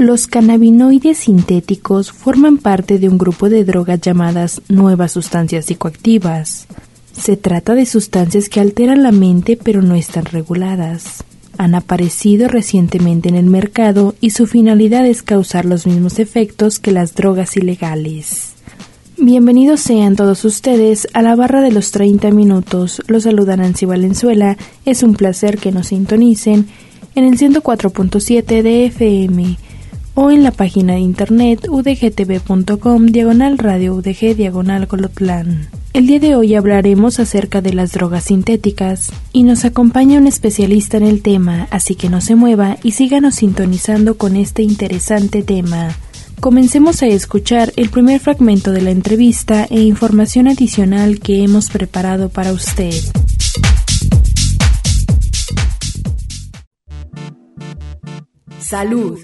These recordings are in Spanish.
Los cannabinoides sintéticos forman parte de un grupo de drogas llamadas nuevas sustancias psicoactivas. Se trata de sustancias que alteran la mente pero no están reguladas. Han aparecido recientemente en el mercado y su finalidad es causar los mismos efectos que las drogas ilegales. Bienvenidos sean todos ustedes a la barra de los 30 minutos. Los saluda Nancy Valenzuela. Es un placer que nos sintonicen en el 104.7 de FM o en la página de internet udgtv.com diagonal radio udg diagonal colotlán. El día de hoy hablaremos acerca de las drogas sintéticas y nos acompaña un especialista en el tema, así que no se mueva y síganos sintonizando con este interesante tema. Comencemos a escuchar el primer fragmento de la entrevista e información adicional que hemos preparado para usted. Salud.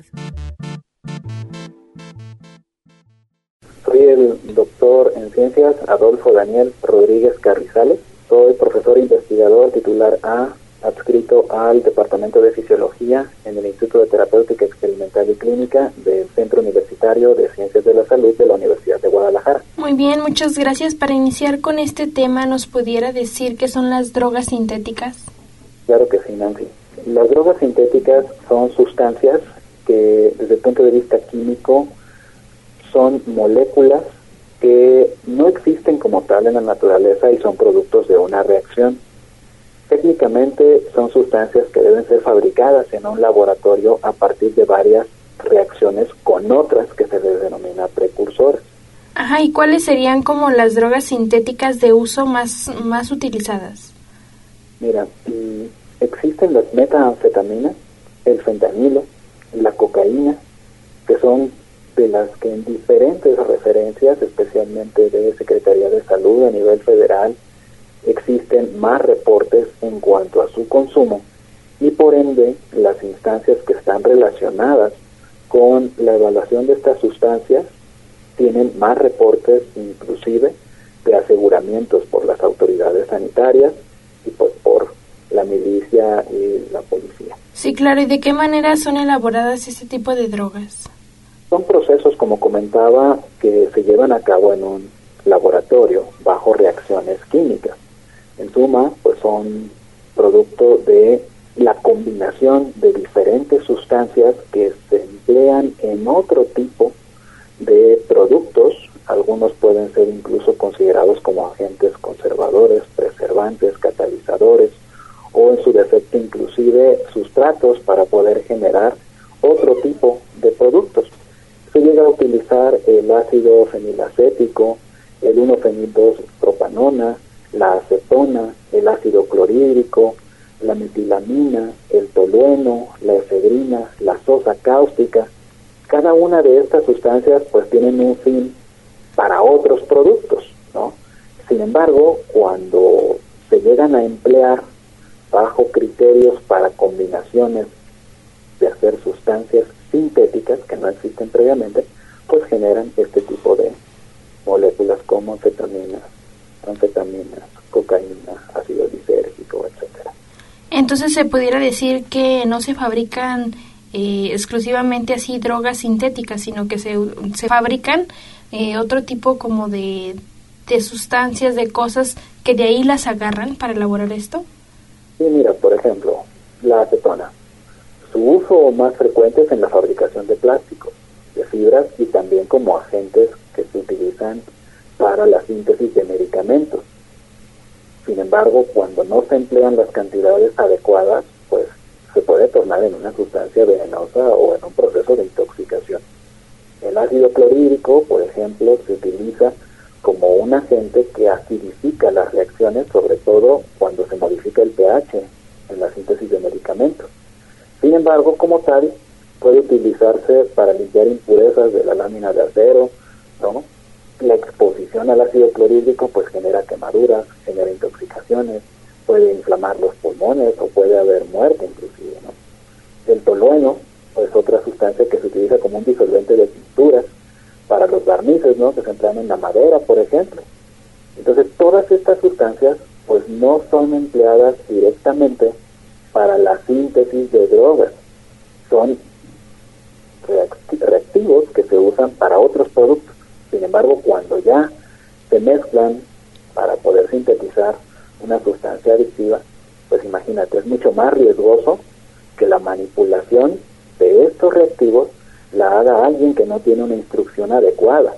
Soy el doctor en ciencias Adolfo Daniel Rodríguez Carrizales. Soy profesor investigador titular A, adscrito al Departamento de Fisiología en el Instituto de Terapéutica Experimental y Clínica del Centro Universitario de Ciencias de la Salud de la Universidad de Guadalajara. Muy bien, muchas gracias. Para iniciar con este tema, ¿nos pudiera decir qué son las drogas sintéticas? Claro que sí, Nancy. Las drogas sintéticas son sustancias que desde el punto de vista químico son moléculas que no existen como tal en la naturaleza y son productos de una reacción. Técnicamente son sustancias que deben ser fabricadas en un laboratorio a partir de varias reacciones con otras que se les denomina precursores. Ajá, ¿y cuáles serían como las drogas sintéticas de uso más, más utilizadas? Mira, mm, existen las metanfetaminas, el fentanilo, la cocaína, que son de las que en diferentes referencias, especialmente de Secretaría de Salud a nivel federal, existen más reportes en cuanto a su consumo y por ende las instancias que están relacionadas con la evaluación de estas sustancias tienen más reportes inclusive de aseguramientos por las autoridades sanitarias y pues por la milicia y la policía. Sí, claro. ¿Y de qué manera son elaboradas este tipo de drogas? Son procesos, como comentaba, que se llevan a cabo en un laboratorio bajo reacciones químicas. En suma, pues son producto de la combinación de diferentes sustancias que se emplean en otro tipo de productos. Algunos pueden ser incluso considerados como agentes conservadores, preservantes, catalizadores o en su defecto inclusive sustratos para poder generar otro tipo de productos. Se llega a utilizar el ácido fenilacético, el 1-fenil-2-propanona, la acetona, el ácido clorhídrico, la metilamina, el tolueno, la efedrina, la sosa cáustica. Cada una de estas sustancias pues tienen un fin para otros productos, ¿no? Sin embargo, cuando se llegan a emplear bajo criterios para combinaciones de hacer sustancias sintéticas que no existen previamente, pues generan este tipo de moléculas como anfetaminas, anfetaminas, cocaína, ácido lisérgico, etcétera. Entonces se pudiera decir que no se fabrican eh, exclusivamente así drogas sintéticas, sino que se, se fabrican eh, otro tipo como de, de sustancias, de cosas que de ahí las agarran para elaborar esto. Sí, mira, por ejemplo, la acetona. Su uso más frecuente es en la fabricación de plásticos, de fibras y también como agentes que se utilizan para la síntesis de medicamentos. Sin embargo, cuando no se emplean las cantidades adecuadas, pues se puede tornar en una sustancia venenosa o en un proceso de intoxicación. El ácido clorhídrico, por ejemplo, se utiliza como un agente que acidifica las reacciones, sobre todo cuando se modifica el pH en la síntesis de medicamentos. Sin embargo, como tal, puede utilizarse para limpiar impurezas de la lámina de acero. La exposición al ácido clorhídrico pues genera quemaduras, genera intoxicaciones, puede inflamar los pulmones o puede haber muerte inclusive. El tolueno es otra sustancia que se utiliza como un disolvente de pinturas barnices, ¿no? Que se emplean en la madera, por ejemplo. Entonces, todas estas sustancias pues no son empleadas directamente para la síntesis de drogas. Son reactivos que se usan para otros productos. Sin embargo, cuando ya se mezclan para poder sintetizar una sustancia adictiva, pues imagínate, es mucho más riesgoso que la manipulación de estos reactivos la haga alguien que no tiene una instrucción adecuada.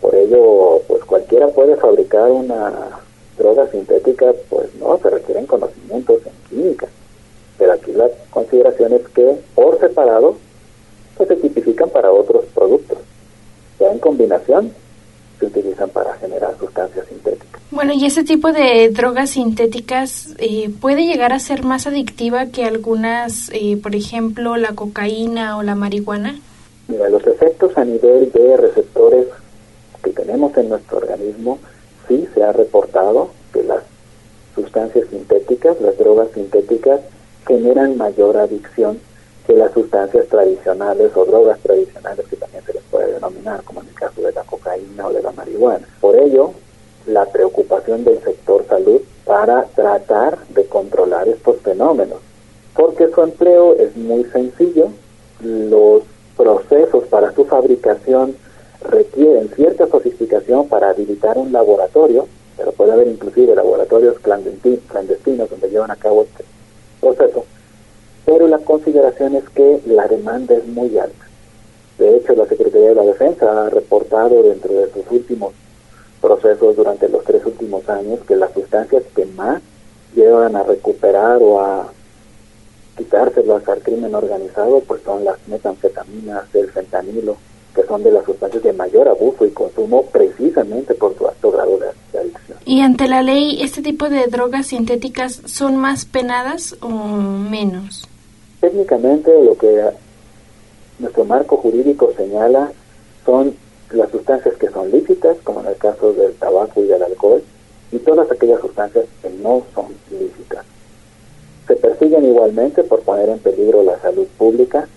Por ello, pues cualquiera puede fabricar una droga sintética, pues no, se requieren conocimientos en química. Pero aquí la consideración es que por separado pues se tipifican para otros productos. Ya en combinación se utilizan para generar sustancias sintéticas. Bueno, ¿y ese tipo de drogas sintéticas eh, puede llegar a ser más adictiva que algunas, eh, por ejemplo, la cocaína o la marihuana? Mira, los efectos a nivel de receptores que tenemos en nuestro organismo, sí se ha reportado que las sustancias sintéticas, las drogas sintéticas, generan mayor adicción que las sustancias tradicionales o drogas tradicionales que también se les puede denominar, como en el caso de la cocaína o de la marihuana. Por ello, la preocupación del sector salud para tratar de controlar estos fenómenos, porque su empleo es muy sencillo, los procesos para su fabricación requieren cierta sofisticación para habilitar un laboratorio, pero puede haber inclusive laboratorios clandestinos donde llevan a cabo este proceso, pero la consideración es que la demanda es muy alta. De hecho, la Secretaría de la Defensa ha reportado dentro de sus últimos procesos durante los tres últimos años que las sustancias que más llevan a recuperar o a quitárselas al crimen organizado pues son las metanfetaminas, el fentanilo, que son de las sustancias de mayor abuso y consumo precisamente por su alto grado de, adicción. ¿Y ante la ley este tipo de drogas sintéticas son más penadas o menos? Técnicamente lo que nuestro marco jurídico señala son las sustancias que son lícitas, como en el caso del tabaco y del alcohol, y todas aquellas sustancias que no son lícitas. Se persiguen igualmente por poner en peligro la salud pública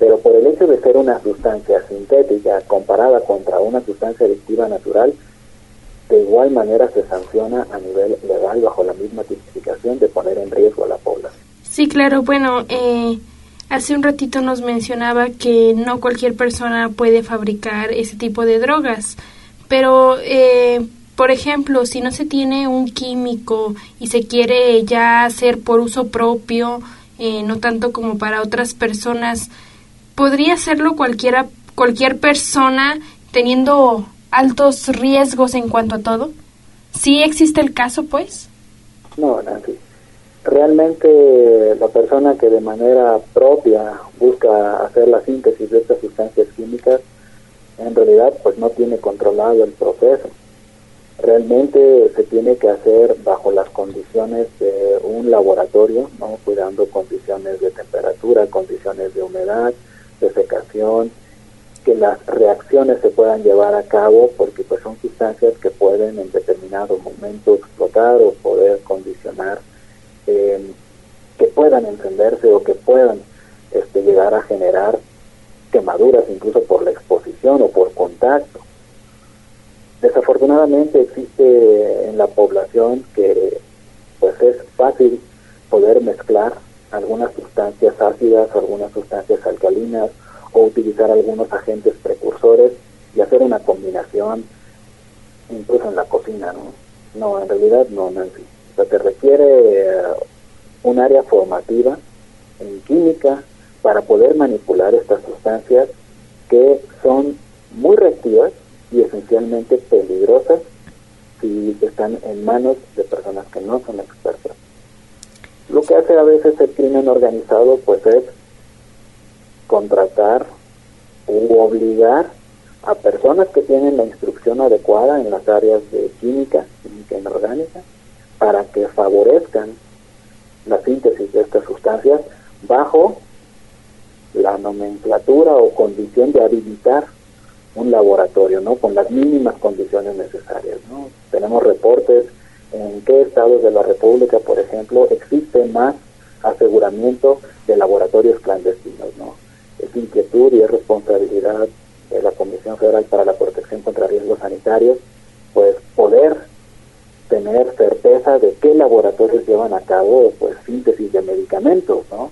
pero por el hecho de ser una sustancia sintética comparada contra una sustancia adictiva natural, de igual manera se sanciona a nivel legal bajo la misma tipificación de poner en riesgo la. Sí, claro, bueno, eh, hace un ratito nos mencionaba que no cualquier persona puede fabricar ese tipo de drogas, pero, eh, por ejemplo, si no se tiene un químico y se quiere ya hacer por uso propio, eh, no tanto como para otras personas, podría hacerlo cualquiera, cualquier persona teniendo altos riesgos en cuanto a todo? ¿Sí existe el caso, pues? No, Nancy. Realmente la persona que de manera propia busca hacer la síntesis de estas sustancias químicas, en realidad pues no tiene controlado el proceso. Realmente se tiene que hacer bajo las condiciones de un laboratorio, ¿no? cuidando condiciones de temperatura, condiciones de humedad, de secación, que las reacciones se puedan llevar a cabo porque pues son sustancias que pueden en determinado momento explotar o poder condicionar que puedan encenderse o que puedan este, llegar a generar quemaduras incluso por la exposición o por contacto. Desafortunadamente existe en la población que pues es fácil poder mezclar algunas sustancias ácidas, algunas sustancias alcalinas o utilizar algunos agentes precursores y hacer una combinación incluso en la cocina, ¿no? No, en realidad no, Nancy. Sea, te requiere eh, un área formativa en química para poder manipular estas sustancias que son muy reactivas y esencialmente peligrosas si están en manos de personas que no son expertas. Lo que hace a veces el crimen organizado pues es contratar u obligar a personas que tienen la instrucción adecuada en las áreas de química, química inorgánica, para que favorezcan la síntesis de estas sustancias bajo la nomenclatura o condición de habilitar un laboratorio, ¿no? Con las mínimas condiciones necesarias, ¿no? Tenemos reportes en qué estados de la República, por ejemplo, existe más aseguramiento de laboratorios clandestinos, ¿no? Es inquietud y es responsabilidad de la Comisión Federal para la Protección contra Riesgos Sanitarios, pues poder tener certeza de qué laboratorios llevan a cabo pues síntesis de medicamentos, ¿no?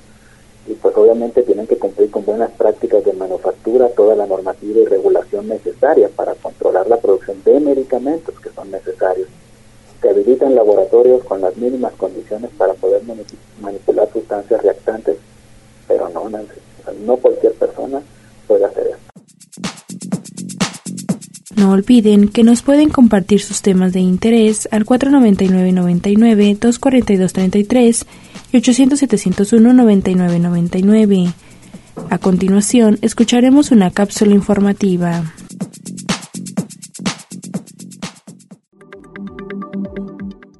Y pues obviamente tienen que cumplir con buenas prácticas de manufactura, toda la normativa y regulación necesaria para controlar la producción de medicamentos que son necesarios. Se habilitan laboratorios con las mínimas condiciones para poder manipular sustancias reactantes, pero no, no cualquier persona puede hacer esto. No olviden que nos pueden compartir sus temas de interés al 499-99, 242-33 y 800-701-9999. A continuación, escucharemos una cápsula informativa.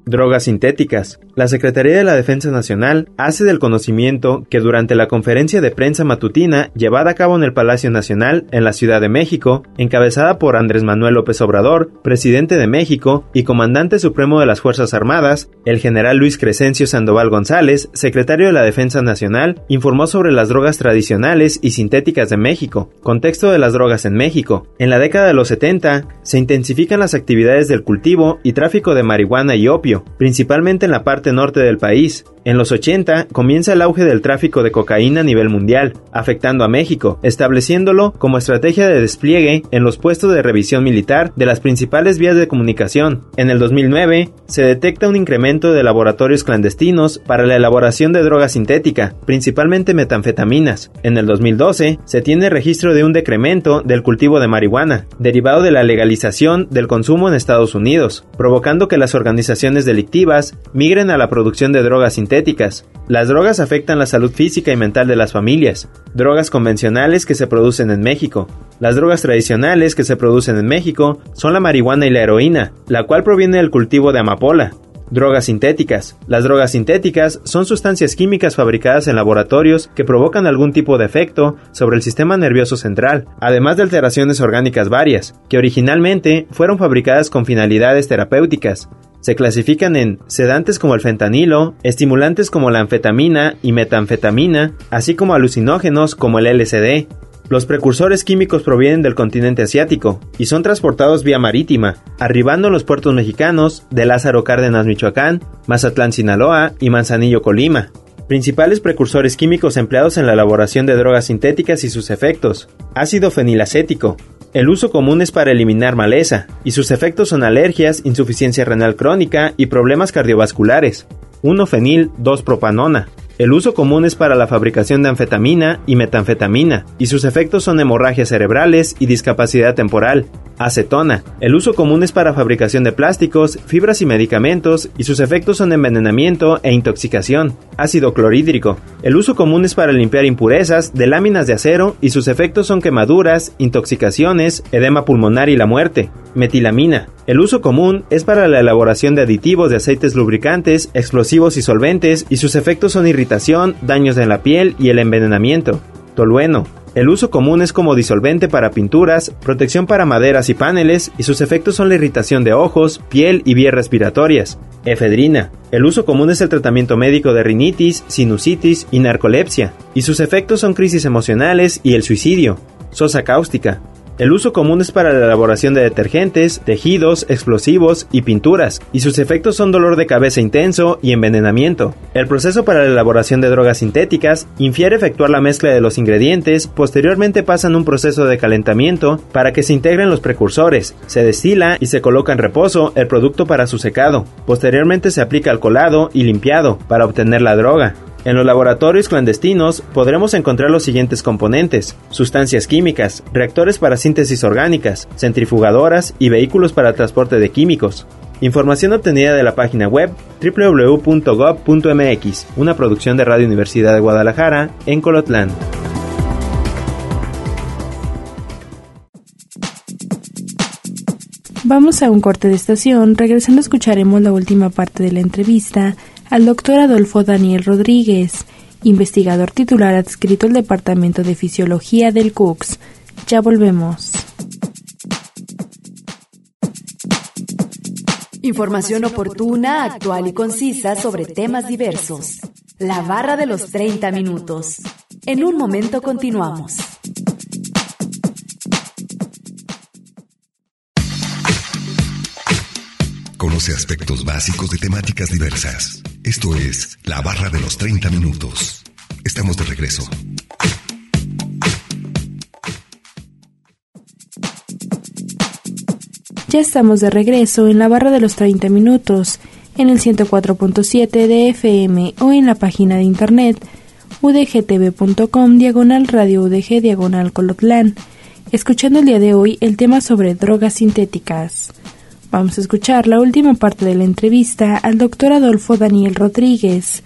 Drogas sintéticas. La Secretaría de la Defensa Nacional hace del conocimiento que durante la conferencia de prensa matutina llevada a cabo en el Palacio Nacional en la Ciudad de México, encabezada por Andrés Manuel López Obrador, presidente de México y comandante supremo de las Fuerzas Armadas, el general Luis Crescencio Sandoval González, secretario de la Defensa Nacional, informó sobre las drogas tradicionales y sintéticas de México, contexto de las drogas en México. En la década de los 70 se intensifican las actividades del cultivo y tráfico de marihuana y opio, principalmente en la parte norte del país. En los 80 comienza el auge del tráfico de cocaína a nivel mundial, afectando a México, estableciéndolo como estrategia de despliegue en los puestos de revisión militar de las principales vías de comunicación. En el 2009 se detecta un incremento de laboratorios clandestinos para la elaboración de droga sintética, principalmente metanfetaminas. En el 2012 se tiene registro de un decremento del cultivo de marihuana, derivado de la legalización del consumo en Estados Unidos, provocando que las organizaciones delictivas migren a la producción de drogas sintéticas. Las drogas afectan la salud física y mental de las familias. Drogas convencionales que se producen en México. Las drogas tradicionales que se producen en México son la marihuana y la heroína, la cual proviene del cultivo de amapola. Drogas sintéticas. Las drogas sintéticas son sustancias químicas fabricadas en laboratorios que provocan algún tipo de efecto sobre el sistema nervioso central, además de alteraciones orgánicas varias, que originalmente fueron fabricadas con finalidades terapéuticas. Se clasifican en sedantes como el fentanilo, estimulantes como la anfetamina y metanfetamina, así como alucinógenos como el LSD. Los precursores químicos provienen del continente asiático y son transportados vía marítima, arribando en los puertos mexicanos de Lázaro Cárdenas, Michoacán, Mazatlán, Sinaloa y Manzanillo, Colima. Principales precursores químicos empleados en la elaboración de drogas sintéticas y sus efectos. Ácido fenilacético, el uso común es para eliminar maleza, y sus efectos son alergias, insuficiencia renal crónica y problemas cardiovasculares. 1-fenil 2-propanona. El uso común es para la fabricación de anfetamina y metanfetamina, y sus efectos son hemorragias cerebrales y discapacidad temporal. Acetona. El uso común es para fabricación de plásticos, fibras y medicamentos, y sus efectos son envenenamiento e intoxicación. Ácido clorhídrico. El uso común es para limpiar impurezas de láminas de acero, y sus efectos son quemaduras, intoxicaciones, edema pulmonar y la muerte. Metilamina. El uso común es para la elaboración de aditivos de aceites lubricantes, explosivos y solventes, y sus efectos son irritación, daños en la piel y el envenenamiento. Tolueno. El uso común es como disolvente para pinturas, protección para maderas y paneles, y sus efectos son la irritación de ojos, piel y vías respiratorias. Efedrina. El uso común es el tratamiento médico de rinitis, sinusitis y narcolepsia, y sus efectos son crisis emocionales y el suicidio. Sosa cáustica. El uso común es para la elaboración de detergentes, tejidos, explosivos y pinturas, y sus efectos son dolor de cabeza intenso y envenenamiento. El proceso para la elaboración de drogas sintéticas infiere efectuar la mezcla de los ingredientes, posteriormente pasan un proceso de calentamiento para que se integren los precursores, se destila y se coloca en reposo el producto para su secado. Posteriormente se aplica alcoholado y limpiado para obtener la droga. En los laboratorios clandestinos podremos encontrar los siguientes componentes, sustancias químicas, reactores para síntesis orgánicas, centrifugadoras y vehículos para transporte de químicos. Información obtenida de la página web www.gov.mx, una producción de Radio Universidad de Guadalajara, en Colotlán. Vamos a un corte de estación, regresando escucharemos la última parte de la entrevista al doctor Adolfo Daniel Rodríguez, investigador titular adscrito al Departamento de Fisiología del CUCS. Ya volvemos. Información oportuna, actual y concisa sobre temas diversos. La barra de los 30 minutos. En un momento continuamos. Conoce aspectos básicos de temáticas diversas. Esto es La barra de los 30 minutos. Estamos de regreso. Ya estamos de regreso en la barra de los 30 minutos, en el 104.7 de FM o en la página de internet udgtv.com diagonal radio udg diagonal colotlán, escuchando el día de hoy el tema sobre drogas sintéticas. Vamos a escuchar la última parte de la entrevista al doctor Adolfo Daniel Rodríguez,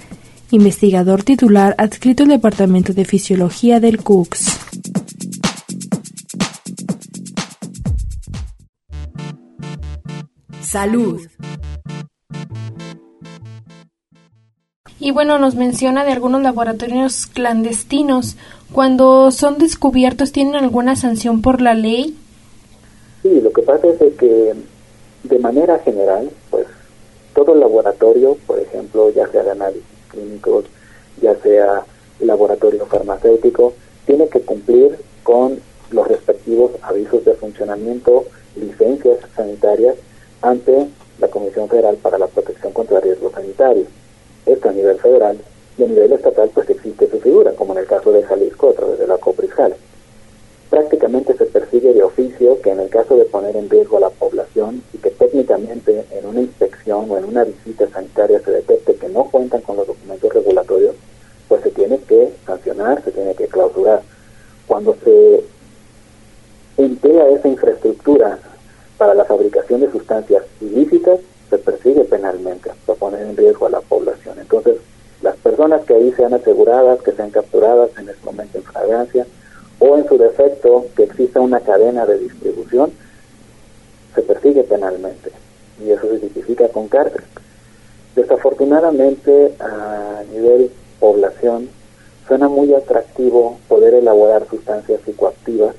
investigador titular adscrito al Departamento de Fisiología del CUCS. Salud. Y bueno, nos menciona de algunos laboratorios clandestinos. Cuando son descubiertos, ¿tienen alguna sanción por la ley? Sí, lo que pasa es que de manera general, pues todo laboratorio, por ejemplo, ya sea de análisis clínicos, ya sea laboratorio farmacéutico, tiene que cumplir con los respectivos avisos de funcionamiento, licencias sanitarias ante la Comisión Federal para la Protección contra Riesgos Sanitarios. Esto a nivel federal y a nivel estatal pues existe su figura, como en el caso de Jalisco a través de la COPRISJAL. Prácticamente se persigue de oficio que en el caso de poner en riesgo a la población y que técnicamente en una inspección o en una visita sanitaria se detecte que no cuentan con los documentos regulatorios, pues se tiene que sancionar, se tiene que clausurar. Cuando se emplea esa infraestructura para la fabricación de sustancias ilícitas se persigue penalmente para poner en riesgo a la población. Entonces, las personas que ahí sean aseguradas, que sean capturadas en ese momento en fragancia, o en su defecto que exista una cadena de distribución, se persigue penalmente y eso se justifica con cárcel. Desafortunadamente, a nivel población, suena muy atractivo poder elaborar sustancias psicoactivas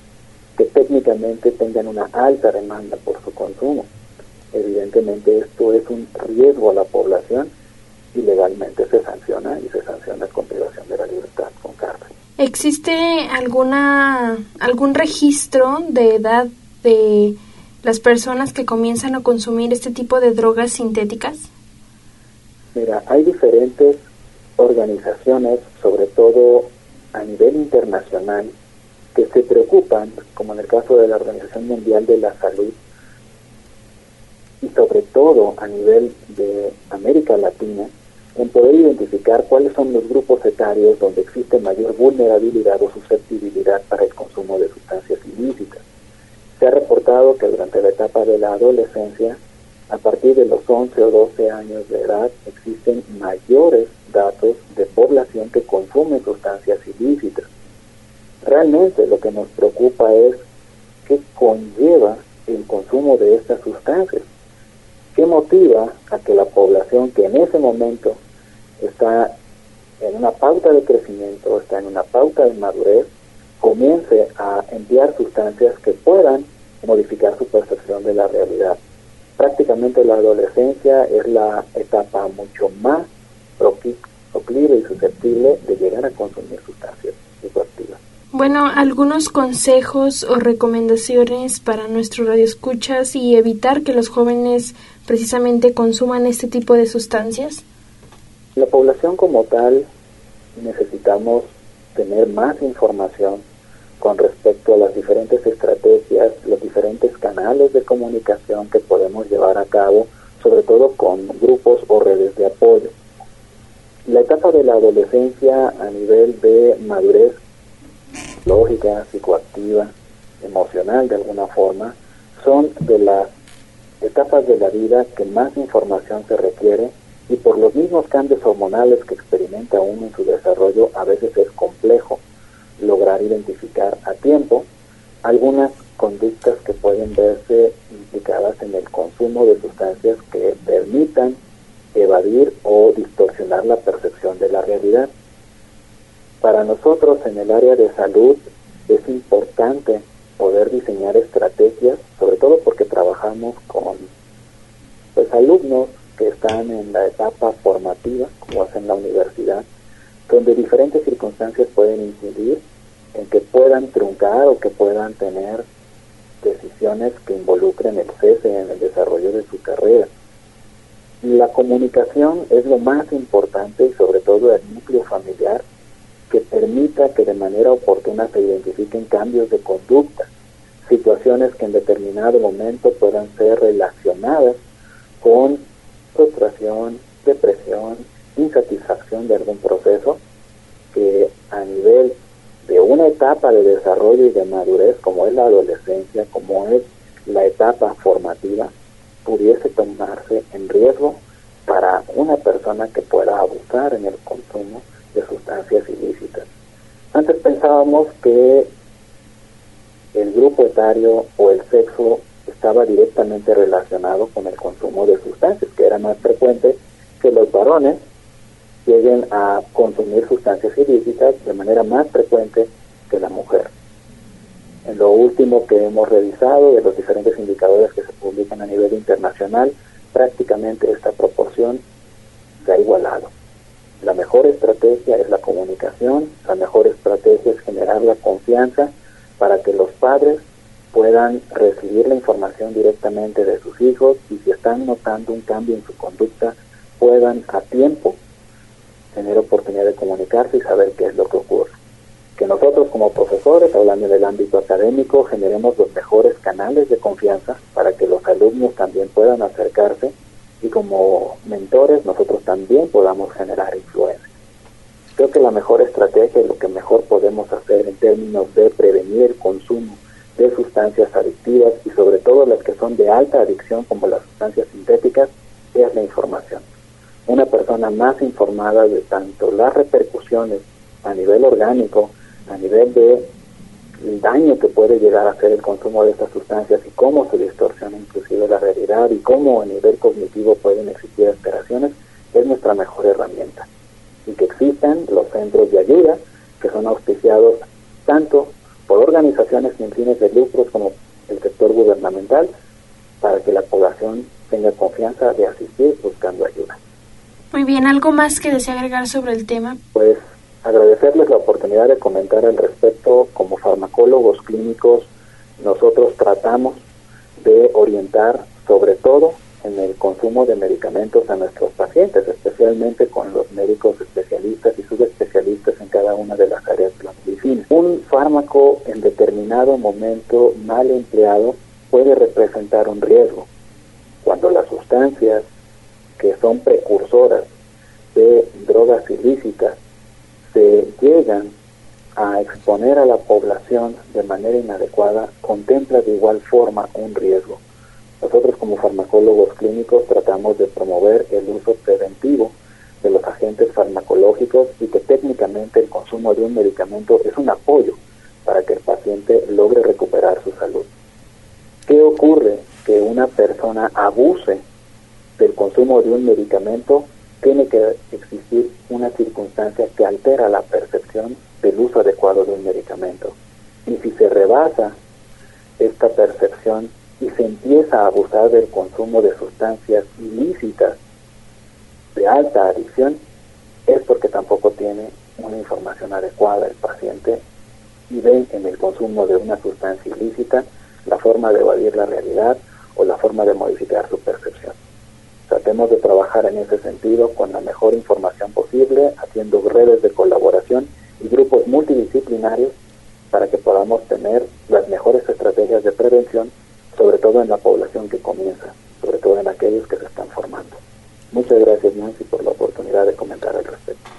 que técnicamente tengan una alta demanda por su consumo. Evidentemente esto es un riesgo a la población y legalmente se sanciona y se sanciona con privación de la libertad con cárcel. ¿Existe alguna algún registro de edad de las personas que comienzan a consumir este tipo de drogas sintéticas? Mira, hay diferentes organizaciones, sobre todo a nivel internacional, que se preocupan, como en el caso de la Organización Mundial de la Salud, y sobre todo a nivel de América Latina, en poder identificar cuáles son los grupos etarios donde existe mayor vulnerabilidad o susceptibilidad para el consumo de sustancias ilícitas. Se ha reportado que durante la etapa de la adolescencia, a partir de los 11 o 12 años de edad, existen mayores datos de población que consume sustancias ilícitas. Realmente lo que nos preocupa es qué conlleva el consumo de estas sustancias. ¿Qué motiva a que la población que en ese momento está en una pauta de crecimiento, está en una pauta de madurez, comience a enviar sustancias que puedan modificar su percepción de la realidad. Prácticamente la adolescencia es la etapa mucho más proclive y susceptible de llegar a consumir sustancias psicoactivas. Bueno, algunos consejos o recomendaciones para nuestros radioescuchas y evitar que los jóvenes precisamente consuman este tipo de sustancias. La población como tal necesitamos tener más información con respecto a las diferentes estrategias, los diferentes canales de comunicación que podemos llevar a cabo, sobre todo con grupos o redes de apoyo. La etapa de la adolescencia a nivel de madurez lógica, psicoactiva, emocional de alguna forma, son de las etapas de la vida que más información se requiere y por los mismos cambios hormonales que experimenta uno en su desarrollo, a veces es complejo lograr identificar a tiempo algunas conductas que pueden verse implicadas en el consumo de sustancias que permitan evadir o distorsionar la percepción de la realidad. para nosotros en el área de salud es importante poder diseñar estrategias, sobre todo porque trabajamos con pues, alumnos que están en la etapa formativa, como es en la universidad, donde diferentes circunstancias pueden incidir en que puedan truncar o que puedan tener decisiones que involucren el cese en el desarrollo de su carrera. La comunicación es lo más importante y sobre todo el núcleo familiar que permita que de manera oportuna se identifiquen cambios de conducta, situaciones que en determinado momento puedan ser relacionadas con frustración, depresión, insatisfacción de algún proceso que a nivel de una etapa de desarrollo y de madurez como es la adolescencia, como es la etapa formativa, pudiese tomarse en riesgo para una persona que pueda abusar en el consumo de sustancias ilícitas. Antes pensábamos que el grupo etario o el sexo estaba directamente relacionado con el consumo de sustancias, que era más frecuente que los varones lleguen a consumir sustancias ilícitas de manera más frecuente que la mujer. En lo último que hemos revisado de los diferentes indicadores que se publican a nivel internacional, prácticamente esta proporción se ha igualado. La mejor estrategia es la comunicación, la mejor estrategia es generar la confianza para que los padres puedan recibir la información directamente de sus hijos y si están notando un cambio en su conducta, puedan a tiempo tener oportunidad de comunicarse y saber qué es lo que ocurre. Que nosotros como profesores, hablando del ámbito académico, generemos los mejores canales de confianza para que los alumnos también puedan acercarse y como mentores nosotros también podamos generar influencia. Creo que la mejor estrategia y lo que mejor podemos hacer en términos de prevenir el consumo sustancias adictivas y sobre todo las que son de alta adicción como las sustancias sintéticas es la información una persona más informada de tanto las repercusiones a nivel orgánico, a nivel de el daño que puede llegar a hacer el consumo de estas sustancias y cómo se distorsiona inclusive la realidad y cómo a nivel cognitivo pueden existir alteraciones, es nuestra mejor herramienta. Y que existan los centros de ayuda que son auspiciados tanto por organizaciones sin fines de lucros como el sector gubernamental para que la población tenga confianza de asistir buscando ayuda. Muy bien, ¿algo más que desea agregar sobre el tema? Pues agradecerles la oportunidad de comentar al respecto. Como farmacólogos clínicos, nosotros tratamos de orientar sobre todo en el consumo de medicamentos a nuestros pacientes, especialmente con los médicos especialistas y subespecialistas en cada una de las áreas de la Un fármaco en determinado momento mal empleado puede representar un riesgo. Cuando las sustancias que son precursoras de drogas ilícitas se llegan a exponer a la población de manera inadecuada, contempla de igual forma un riesgo. Nosotros como farmacólogos clínicos tratamos de promover el uso preventivo de los agentes farmacológicos y que técnicamente el consumo de un medicamento es un apoyo para que el paciente logre recuperar su salud. ¿Qué ocurre? Que una persona abuse del consumo de un medicamento, tiene que existir una circunstancia que altera la percepción del uso adecuado de un medicamento. Y si se rebasa esta percepción y se empieza a abusar del consumo de sustancias ilícitas de alta adicción, es porque tampoco tiene una información adecuada el paciente y ve en el consumo de una sustancia ilícita la forma de evadir la realidad o la forma de modificar su percepción. Tratemos de trabajar en ese sentido con la mejor información posible, haciendo redes de colaboración y grupos multidisciplinarios para que podamos tener las mejores estrategias de prevención, sobre todo en la población que comienza, sobre todo en aquellos que se están formando. Muchas gracias Nancy por la oportunidad de comentar al respecto.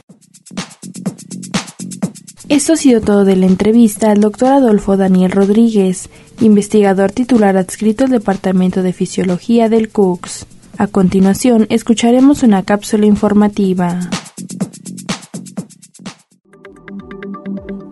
Esto ha sido todo de la entrevista al doctor Adolfo Daniel Rodríguez, investigador titular adscrito al Departamento de Fisiología del CUCS. A continuación, escucharemos una cápsula informativa.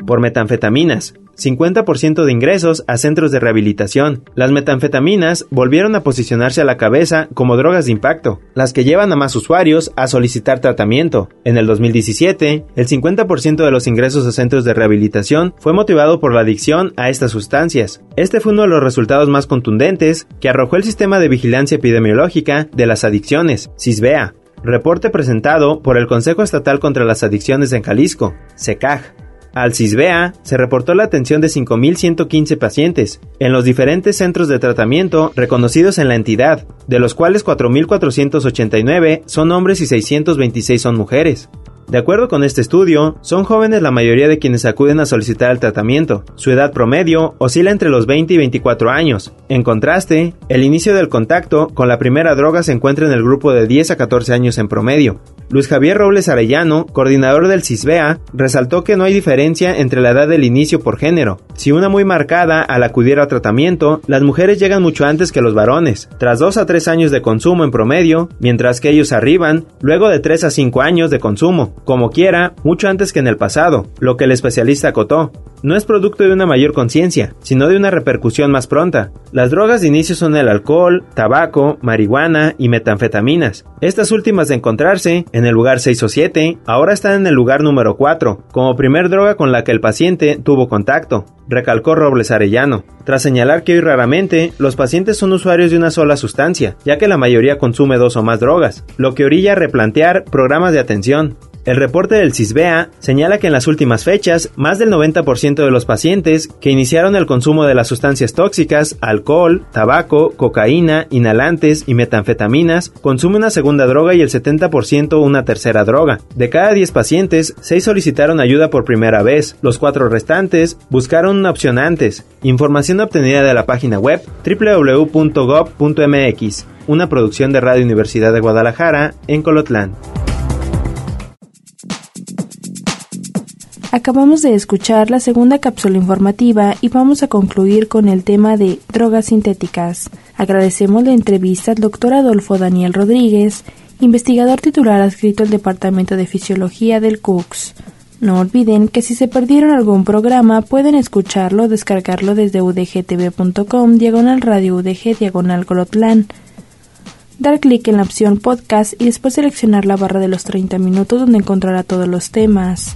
Por metanfetaminas, 50% de ingresos a centros de rehabilitación. Las metanfetaminas volvieron a posicionarse a la cabeza como drogas de impacto, las que llevan a más usuarios a solicitar tratamiento. En el 2017, el 50% de los ingresos a centros de rehabilitación fue motivado por la adicción a estas sustancias. Este fue uno de los resultados más contundentes que arrojó el sistema de vigilancia epidemiológica de las adicciones, CISBEA, reporte presentado por el Consejo Estatal contra las Adicciones en Jalisco, SECAJ. Al CISBEA se reportó la atención de 5.115 pacientes en los diferentes centros de tratamiento reconocidos en la entidad, de los cuales 4.489 son hombres y 626 son mujeres. De acuerdo con este estudio, son jóvenes la mayoría de quienes acuden a solicitar el tratamiento. Su edad promedio oscila entre los 20 y 24 años. En contraste, el inicio del contacto con la primera droga se encuentra en el grupo de 10 a 14 años en promedio. Luis Javier Robles Arellano, coordinador del CISBEA, resaltó que no hay diferencia entre la edad del inicio por género. Si una muy marcada al acudir a tratamiento, las mujeres llegan mucho antes que los varones, tras 2 a 3 años de consumo en promedio, mientras que ellos arriban luego de 3 a 5 años de consumo, como quiera, mucho antes que en el pasado, lo que el especialista acotó no es producto de una mayor conciencia, sino de una repercusión más pronta. Las drogas de inicio son el alcohol, tabaco, marihuana y metanfetaminas. Estas últimas de encontrarse en el lugar 6 o 7, ahora están en el lugar número 4, como primer droga con la que el paciente tuvo contacto, recalcó Robles Arellano, tras señalar que hoy raramente los pacientes son usuarios de una sola sustancia, ya que la mayoría consume dos o más drogas, lo que orilla a replantear programas de atención. El reporte del CISBEA señala que en las últimas fechas, más del 90% de los pacientes que iniciaron el consumo de las sustancias tóxicas, alcohol, tabaco, cocaína, inhalantes y metanfetaminas, consume una segunda droga y el 70% una tercera droga. De cada 10 pacientes, 6 solicitaron ayuda por primera vez, los 4 restantes buscaron una opción antes. Información obtenida de la página web www.gov.mx, una producción de Radio Universidad de Guadalajara en Colotlán. Acabamos de escuchar la segunda cápsula informativa y vamos a concluir con el tema de drogas sintéticas. Agradecemos la entrevista al doctor Adolfo Daniel Rodríguez, investigador titular adscrito al Departamento de Fisiología del CUCS. No olviden que si se perdieron algún programa pueden escucharlo o descargarlo desde udgtv.com diagonal radio udg diagonal colotlán. Dar clic en la opción podcast y después seleccionar la barra de los 30 minutos donde encontrará todos los temas.